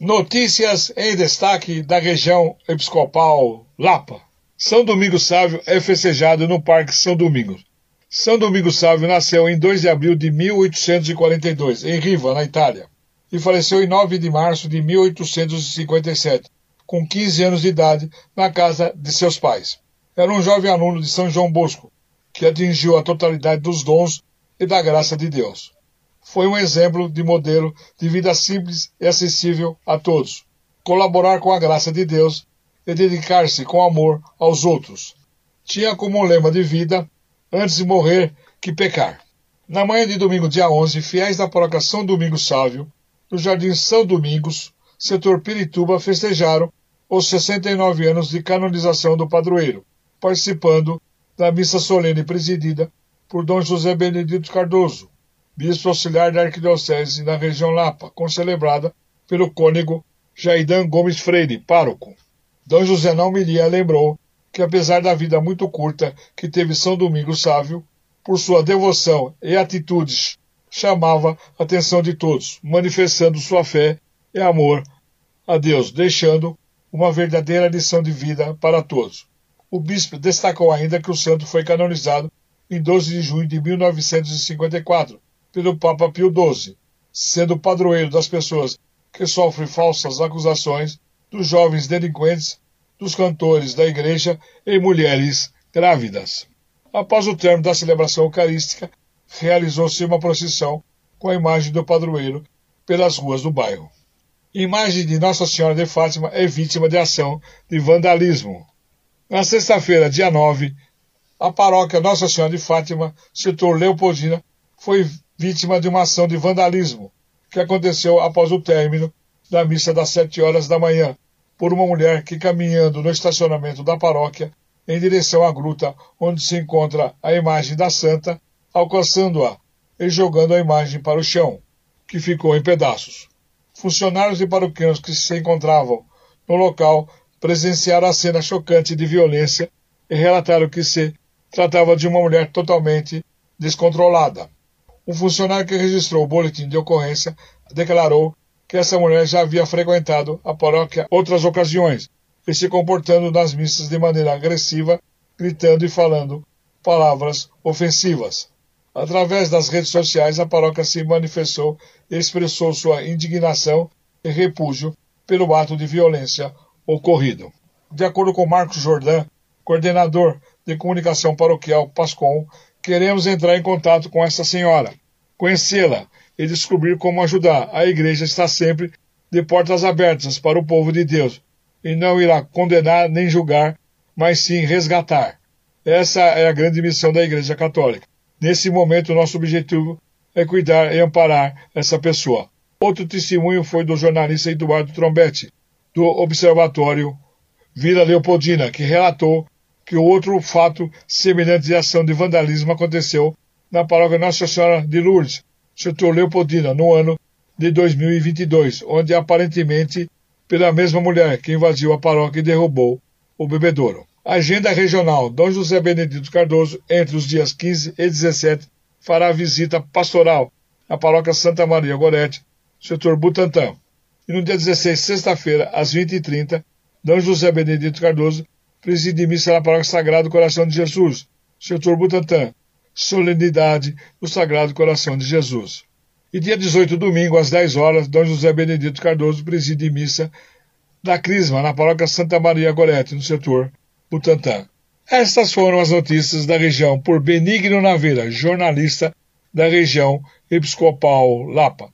Notícias em destaque da região episcopal Lapa. São Domingos Sávio é festejado no Parque São Domingos. São Domingos Sávio nasceu em 2 de abril de 1842, em Riva, na Itália, e faleceu em 9 de março de 1857, com 15 anos de idade, na casa de seus pais. Era um jovem aluno de São João Bosco, que atingiu a totalidade dos dons e da graça de Deus. Foi um exemplo de modelo de vida simples e acessível a todos. Colaborar com a graça de Deus e dedicar-se com amor aos outros. Tinha como lema de vida antes de morrer que pecar. Na manhã de domingo, dia 11, fiéis da paróquia São Domingos Sávio, no Jardim São Domingos, setor Pirituba, festejaram os 69 anos de canonização do padroeiro, participando da missa solene presidida por Dom José Benedito Cardoso, bispo auxiliar da Arquidiocese na região Lapa, concelebrada pelo cônego Jaidan Gomes Freire, pároco. Dom José Naumilia lembrou que apesar da vida muito curta que teve São Domingos Sávio, por sua devoção e atitudes, chamava a atenção de todos, manifestando sua fé e amor a Deus, deixando uma verdadeira lição de vida para todos. O bispo destacou ainda que o santo foi canonizado em 12 de junho de 1954 pelo Papa Pio XII, sendo padroeiro das pessoas que sofrem falsas acusações, dos jovens delinquentes dos cantores da igreja e mulheres grávidas. Após o término da celebração eucarística, realizou-se uma procissão com a imagem do padroeiro pelas ruas do bairro. Imagem de Nossa Senhora de Fátima é vítima de ação de vandalismo. Na sexta-feira, dia 9, a paróquia Nossa Senhora de Fátima, setor Leopoldina, foi vítima de uma ação de vandalismo que aconteceu após o término da missa das sete horas da manhã, por uma mulher que, caminhando no estacionamento da paróquia, em direção à gruta onde se encontra a imagem da santa, alcançando-a e jogando a imagem para o chão, que ficou em pedaços. Funcionários e paroquianos que se encontravam no local presenciaram a cena chocante de violência e relataram que se tratava de uma mulher totalmente descontrolada. Um funcionário que registrou o boletim de ocorrência declarou que essa mulher já havia frequentado a paróquia outras ocasiões e se comportando nas missas de maneira agressiva, gritando e falando palavras ofensivas. Através das redes sociais, a paróquia se manifestou e expressou sua indignação e repúdio pelo ato de violência ocorrido. De acordo com Marcos Jordan, coordenador de comunicação paroquial Pascom, queremos entrar em contato com essa senhora, conhecê-la e descobrir como ajudar. A igreja está sempre de portas abertas para o povo de Deus e não irá condenar nem julgar, mas sim resgatar. Essa é a grande missão da Igreja Católica. Nesse momento, nosso objetivo é cuidar e amparar essa pessoa. Outro testemunho foi do jornalista Eduardo Trombete, do Observatório Vila Leopoldina, que relatou que outro fato semelhante de ação de vandalismo aconteceu na paróquia Nossa Senhora de Lourdes, setor Leopoldina, no ano de 2022, onde aparentemente pela mesma mulher que invadiu a paróquia e derrubou o bebedouro. Agenda regional: Dom José Benedito Cardoso, entre os dias 15 e 17, fará visita pastoral à paróquia Santa Maria Gorete, setor Butantã. E no dia 16, sexta-feira, às 20h30, Dom José Benedito Cardoso preside missa na paróquia Sagrado Coração de Jesus, setor Butantã, solenidade do Sagrado Coração de Jesus. E dia 18, domingo, às 10 horas, Dom José Benedito Cardoso preside missa da Crisma, na paróquia Santa Maria Gorete, no setor Butantã. Estas foram as notícias da região por Benigno Naveira, jornalista da região episcopal Lapa.